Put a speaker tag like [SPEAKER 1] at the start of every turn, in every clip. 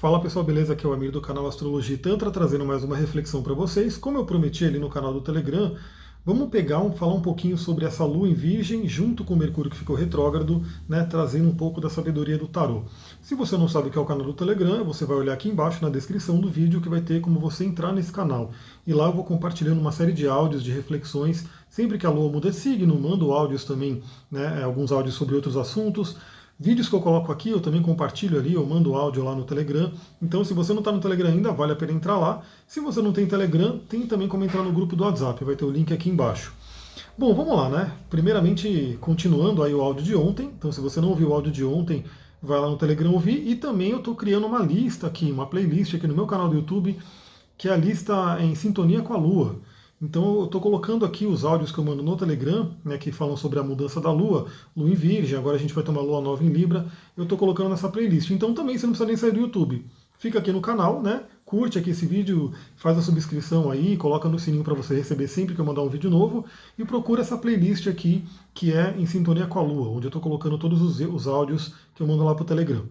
[SPEAKER 1] Fala pessoal, beleza? Aqui é o Amir do canal Astrologia Tantra trazendo mais uma reflexão para vocês. Como eu prometi ali no canal do Telegram, vamos pegar um, falar um pouquinho sobre essa lua em Virgem junto com o Mercúrio que ficou retrógrado, né, trazendo um pouco da sabedoria do tarô. Se você não sabe o que é o canal do Telegram, você vai olhar aqui embaixo na descrição do vídeo que vai ter como você entrar nesse canal. E lá eu vou compartilhando uma série de áudios, de reflexões, sempre que a lua muda de signo, mando áudios também, né, alguns áudios sobre outros assuntos. Vídeos que eu coloco aqui, eu também compartilho ali, eu mando áudio lá no Telegram. Então, se você não está no Telegram ainda, vale a pena entrar lá. Se você não tem Telegram, tem também como entrar no grupo do WhatsApp, vai ter o link aqui embaixo. Bom, vamos lá, né? Primeiramente, continuando aí o áudio de ontem. Então, se você não ouviu o áudio de ontem, vai lá no Telegram ouvir. E também eu estou criando uma lista aqui, uma playlist aqui no meu canal do YouTube, que é a lista em sintonia com a Lua. Então eu estou colocando aqui os áudios que eu mando no Telegram, né, que falam sobre a mudança da Lua, Lua em Virgem, agora a gente vai ter uma Lua nova em Libra, eu estou colocando nessa playlist. Então também você não precisa nem sair do YouTube. Fica aqui no canal, né? Curte aqui esse vídeo, faz a subscrição aí, coloca no sininho para você receber sempre que eu mandar um vídeo novo e procura essa playlist aqui que é em sintonia com a Lua, onde eu estou colocando todos os, os áudios que eu mando lá para o Telegram.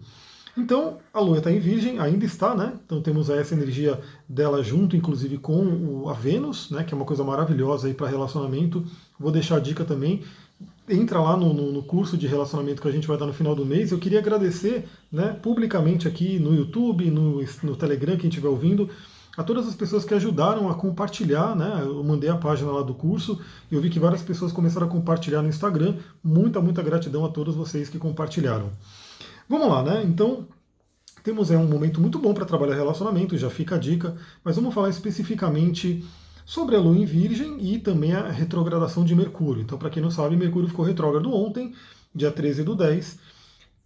[SPEAKER 1] Então, a Lua está em Virgem, ainda está, né? Então temos essa energia dela junto, inclusive com a Vênus, né? Que é uma coisa maravilhosa aí para relacionamento. Vou deixar a dica também. Entra lá no, no, no, curso de relacionamento que a gente vai dar no final do mês. Eu queria agradecer, né, publicamente aqui no YouTube, no, no Telegram, quem estiver ouvindo, a todas as pessoas que ajudaram a compartilhar, né? Eu mandei a página lá do curso e eu vi que várias pessoas começaram a compartilhar no Instagram. Muita, muita gratidão a todos vocês que compartilharam. Vamos lá, né? Então, temos é, um momento muito bom para trabalhar relacionamento, já fica a dica, mas vamos falar especificamente sobre a Lua em Virgem e também a retrogradação de Mercúrio. Então, para quem não sabe, Mercúrio ficou retrógrado ontem, dia 13 do 10,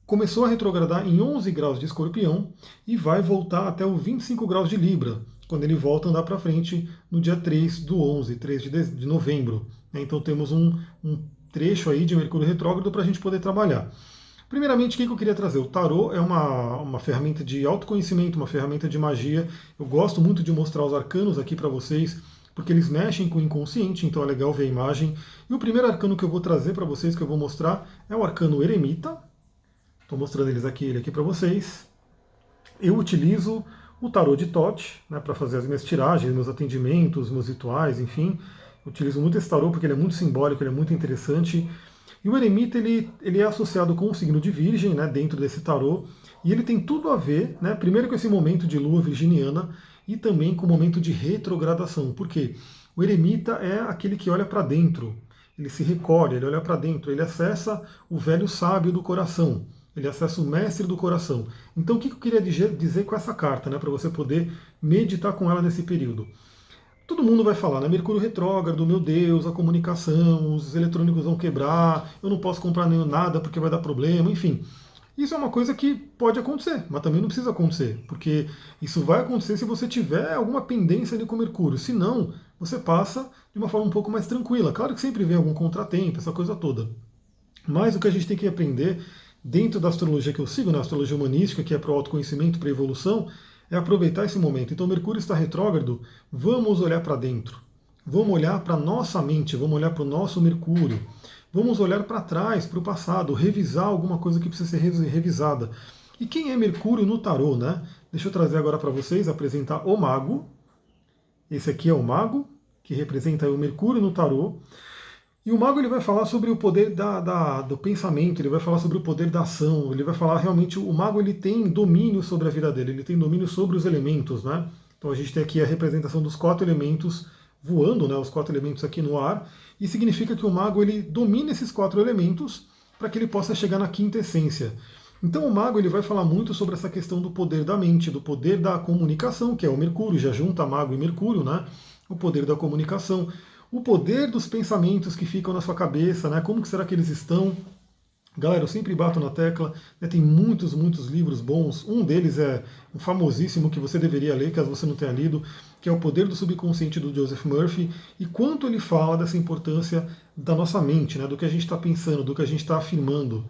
[SPEAKER 1] começou a retrogradar em 11 graus de Escorpião e vai voltar até o 25 graus de Libra, quando ele volta a andar para frente no dia 3 do 11, 3 de, de novembro. Então temos um, um trecho aí de Mercúrio retrógrado para a gente poder trabalhar. Primeiramente, o que eu queria trazer? O tarô é uma, uma ferramenta de autoconhecimento, uma ferramenta de magia. Eu gosto muito de mostrar os arcanos aqui para vocês, porque eles mexem com o inconsciente, então é legal ver a imagem. E o primeiro arcano que eu vou trazer para vocês, que eu vou mostrar, é o arcano Eremita. Estou mostrando eles aqui, ele aqui para vocês. Eu utilizo o tarô de Tote né, para fazer as minhas tiragens, meus atendimentos, meus rituais, enfim. Eu utilizo muito esse tarô porque ele é muito simbólico, ele é muito interessante. E o eremita ele, ele é associado com o signo de Virgem, né, dentro desse tarô, e ele tem tudo a ver, né, primeiro com esse momento de lua virginiana e também com o momento de retrogradação. Por quê? O eremita é aquele que olha para dentro, ele se recolhe, ele olha para dentro, ele acessa o velho sábio do coração, ele acessa o mestre do coração. Então, o que eu queria dizer com essa carta, né, para você poder meditar com ela nesse período? Todo mundo vai falar, né? Mercúrio retrógrado, meu Deus, a comunicação, os eletrônicos vão quebrar, eu não posso comprar nem nada porque vai dar problema, enfim. Isso é uma coisa que pode acontecer, mas também não precisa acontecer, porque isso vai acontecer se você tiver alguma pendência ali com Mercúrio. Se não, você passa de uma forma um pouco mais tranquila. Claro que sempre vem algum contratempo, essa coisa toda. Mas o que a gente tem que aprender dentro da astrologia que eu sigo, na astrologia humanística, que é para o autoconhecimento, para a evolução, é aproveitar esse momento. Então, Mercúrio está retrógrado, vamos olhar para dentro. Vamos olhar para nossa mente, vamos olhar para o nosso Mercúrio. Vamos olhar para trás, para o passado, revisar alguma coisa que precisa ser revisada. E quem é Mercúrio no tarô, né? Deixa eu trazer agora para vocês, apresentar o mago. Esse aqui é o mago, que representa o Mercúrio no tarô. E o mago ele vai falar sobre o poder da, da, do pensamento, ele vai falar sobre o poder da ação, ele vai falar realmente, o mago ele tem domínio sobre a vida dele, ele tem domínio sobre os elementos, né? Então a gente tem aqui a representação dos quatro elementos voando, né, os quatro elementos aqui no ar, e significa que o mago ele domina esses quatro elementos para que ele possa chegar na quinta essência. Então o mago ele vai falar muito sobre essa questão do poder da mente, do poder da comunicação, que é o Mercúrio, já junta mago e Mercúrio, né? O poder da comunicação, o poder dos pensamentos que ficam na sua cabeça, né? Como que será que eles estão? Galera, eu sempre bato na tecla, né, tem muitos, muitos livros bons. Um deles é um famosíssimo que você deveria ler, caso você não tenha lido, que é O Poder do Subconsciente do Joseph Murphy, e quanto ele fala dessa importância da nossa mente, né, do que a gente está pensando, do que a gente está afirmando.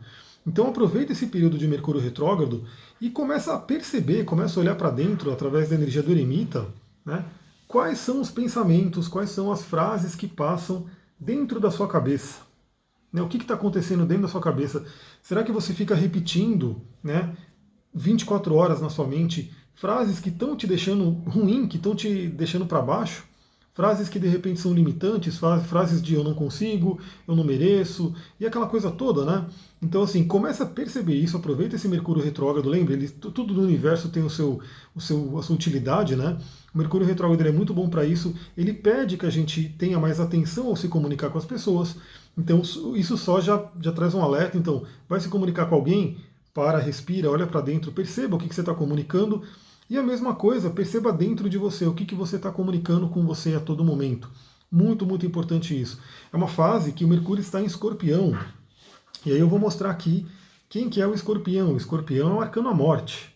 [SPEAKER 1] Então aproveita esse período de Mercúrio retrógrado e começa a perceber, começa a olhar para dentro através da energia do eremita, né? Quais são os pensamentos, quais são as frases que passam dentro da sua cabeça. Né? O que está acontecendo dentro da sua cabeça? Será que você fica repetindo né, 24 horas na sua mente frases que estão te deixando ruim, que estão te deixando para baixo, frases que de repente são limitantes, frases de eu não consigo, eu não mereço, e aquela coisa toda, né? Então, assim, começa a perceber isso, aproveita esse Mercúrio retrógrado, lembre, ele, tudo no universo tem o seu, o seu, a sua utilidade, né? O Mercúrio retrógrado é muito bom para isso, ele pede que a gente tenha mais atenção ao se comunicar com as pessoas, então isso só já, já traz um alerta, então, vai se comunicar com alguém, para, respira, olha para dentro, perceba o que, que você está comunicando, e a mesma coisa, perceba dentro de você o que, que você está comunicando com você a todo momento. Muito, muito importante isso. É uma fase que o Mercúrio está em escorpião. E aí eu vou mostrar aqui quem que é o escorpião. O escorpião é o arcano à morte.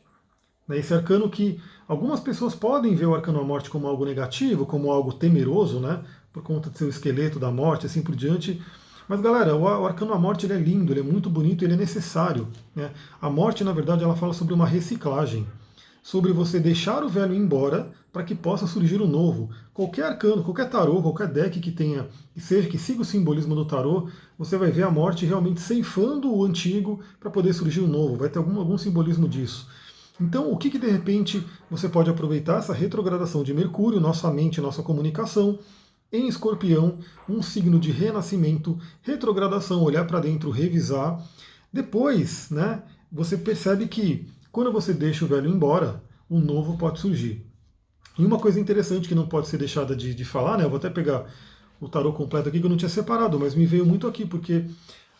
[SPEAKER 1] Né? Esse arcano que algumas pessoas podem ver o arcano à morte como algo negativo, como algo temeroso, né? por conta de ser o esqueleto da morte, assim por diante. Mas galera, o arcano à morte ele é lindo, ele é muito bonito, ele é necessário. Né? A morte, na verdade, ela fala sobre uma reciclagem sobre você deixar o velho embora para que possa surgir o novo. Qualquer arcano, qualquer tarô, qualquer deck que tenha, que seja que siga o simbolismo do tarô, você vai ver a morte realmente ceifando o antigo para poder surgir o novo. Vai ter algum, algum simbolismo disso. Então, o que, que de repente você pode aproveitar essa retrogradação de Mercúrio, nossa mente, nossa comunicação, em escorpião, um signo de renascimento, retrogradação, olhar para dentro, revisar. Depois, né, você percebe que quando você deixa o velho embora, o novo pode surgir. E uma coisa interessante que não pode ser deixada de, de falar, né? Eu vou até pegar o tarô completo aqui que eu não tinha separado, mas me veio muito aqui, porque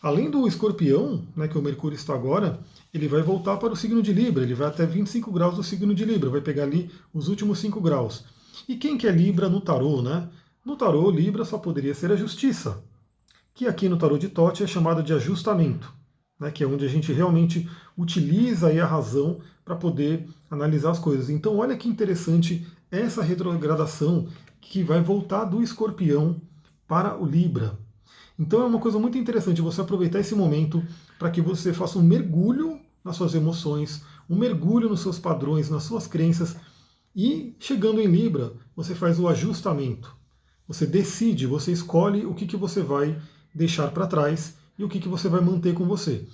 [SPEAKER 1] além do escorpião, né, que o Mercúrio está agora, ele vai voltar para o signo de Libra, ele vai até 25 graus do signo de Libra, vai pegar ali os últimos 5 graus. E quem que é Libra no tarô, né? No tarô, Libra só poderia ser a justiça, que aqui no tarô de Tote é chamada de ajustamento né, que é onde a gente realmente utiliza a razão para poder analisar as coisas. Então, olha que interessante essa retrogradação que vai voltar do escorpião para o Libra. Então, é uma coisa muito interessante você aproveitar esse momento para que você faça um mergulho nas suas emoções, um mergulho nos seus padrões, nas suas crenças. E chegando em Libra, você faz o ajustamento. Você decide, você escolhe o que, que você vai deixar para trás e o que, que você vai manter com você.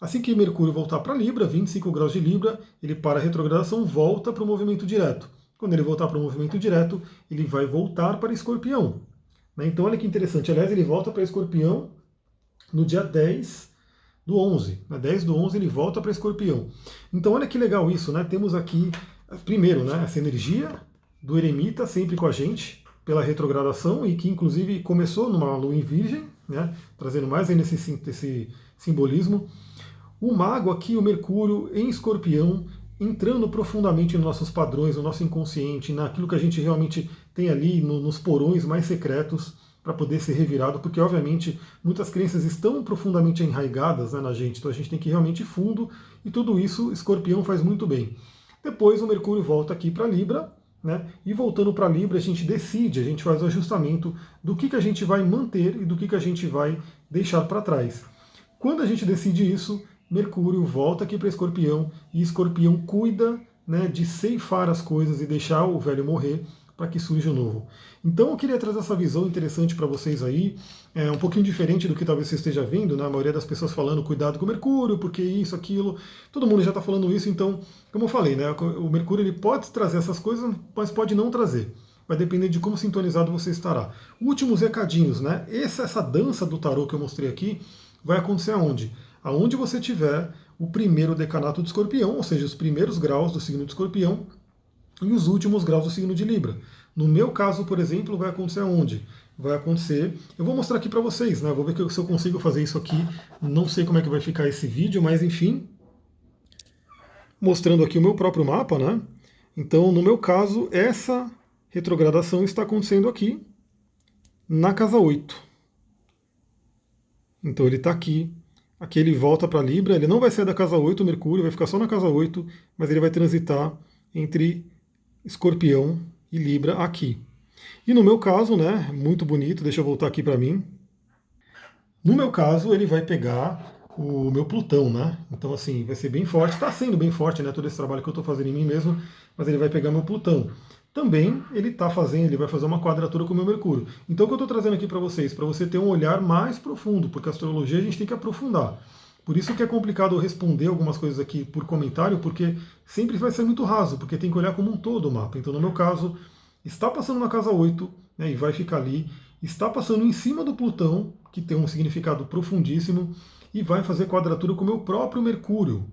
[SPEAKER 1] Assim que Mercúrio voltar para Libra, 25 graus de Libra, ele para a retrogradação, volta para o movimento direto. Quando ele voltar para o movimento direto, ele vai voltar para Escorpião. Né? Então olha que interessante, aliás, ele volta para Escorpião no dia 10 do 11. Na 10 do 11 ele volta para Escorpião. Então olha que legal isso, né? Temos aqui, primeiro, né, essa energia do eremita sempre com a gente, pela retrogradação, e que inclusive começou numa lua em virgem, né, trazendo mais ainda esse, esse simbolismo. O mago aqui, o Mercúrio em escorpião, entrando profundamente nos nossos padrões, no nosso inconsciente, naquilo que a gente realmente tem ali no, nos porões mais secretos para poder ser revirado, porque obviamente muitas crenças estão profundamente enraigadas né, na gente, então a gente tem que ir realmente fundo e tudo isso escorpião faz muito bem. Depois o Mercúrio volta aqui para Libra, né? E voltando para Libra, a gente decide, a gente faz o ajustamento do que, que a gente vai manter e do que, que a gente vai deixar para trás. Quando a gente decide isso, Mercúrio volta aqui para Escorpião e Escorpião cuida né, de ceifar as coisas e deixar o velho morrer para que surja o novo. Então eu queria trazer essa visão interessante para vocês aí, é um pouquinho diferente do que talvez você esteja vendo, né? a maioria das pessoas falando cuidado com o Mercúrio, porque isso, aquilo, todo mundo já está falando isso, então, como eu falei, né? o Mercúrio ele pode trazer essas coisas, mas pode não trazer. Vai depender de como sintonizado você estará. Últimos recadinhos, né? Essa, essa dança do tarô que eu mostrei aqui vai acontecer aonde? Aonde você tiver o primeiro decanato de escorpião, ou seja, os primeiros graus do signo de escorpião, e os últimos graus do signo de Libra. No meu caso, por exemplo, vai acontecer onde? Vai acontecer. Eu vou mostrar aqui para vocês, né? Vou ver se eu consigo fazer isso aqui. Não sei como é que vai ficar esse vídeo, mas enfim. Mostrando aqui o meu próprio mapa, né? Então, no meu caso, essa retrogradação está acontecendo aqui na casa 8. Então ele está aqui. Aqui ele volta para Libra. Ele não vai sair da casa 8, Mercúrio, vai ficar só na casa 8, mas ele vai transitar entre Escorpião e Libra aqui. E no meu caso, né, muito bonito, deixa eu voltar aqui para mim. No meu caso, ele vai pegar o meu Plutão, né? Então, assim, vai ser bem forte. Está sendo bem forte, né? Todo esse trabalho que eu estou fazendo em mim mesmo, mas ele vai pegar meu Plutão. Também ele está fazendo, ele vai fazer uma quadratura com o meu Mercúrio. Então, o que eu estou trazendo aqui para vocês, para você ter um olhar mais profundo, porque a astrologia a gente tem que aprofundar. Por isso que é complicado eu responder algumas coisas aqui por comentário, porque sempre vai ser muito raso, porque tem que olhar como um todo o mapa. Então, no meu caso, está passando na casa 8, né, e vai ficar ali, está passando em cima do Plutão, que tem um significado profundíssimo, e vai fazer quadratura com o meu próprio Mercúrio.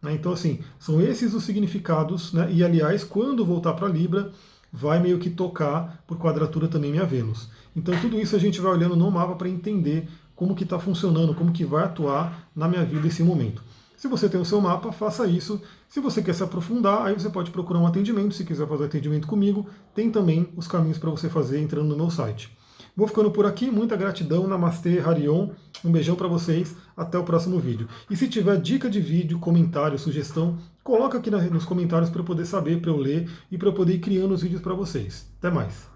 [SPEAKER 1] Né? Então, assim, são esses os significados, né? e aliás, quando voltar para Libra, vai meio que tocar por quadratura também minha Vênus. Então, tudo isso a gente vai olhando no mapa para entender como que está funcionando, como que vai atuar na minha vida esse momento. Se você tem o seu mapa, faça isso. Se você quer se aprofundar, aí você pode procurar um atendimento. Se quiser fazer atendimento comigo, tem também os caminhos para você fazer entrando no meu site. Vou ficando por aqui, muita gratidão, Namastê, Harion, um beijão para vocês, até o próximo vídeo. E se tiver dica de vídeo, comentário, sugestão, coloca aqui nos comentários para eu poder saber, para eu ler e para eu poder ir criando os vídeos para vocês. Até mais!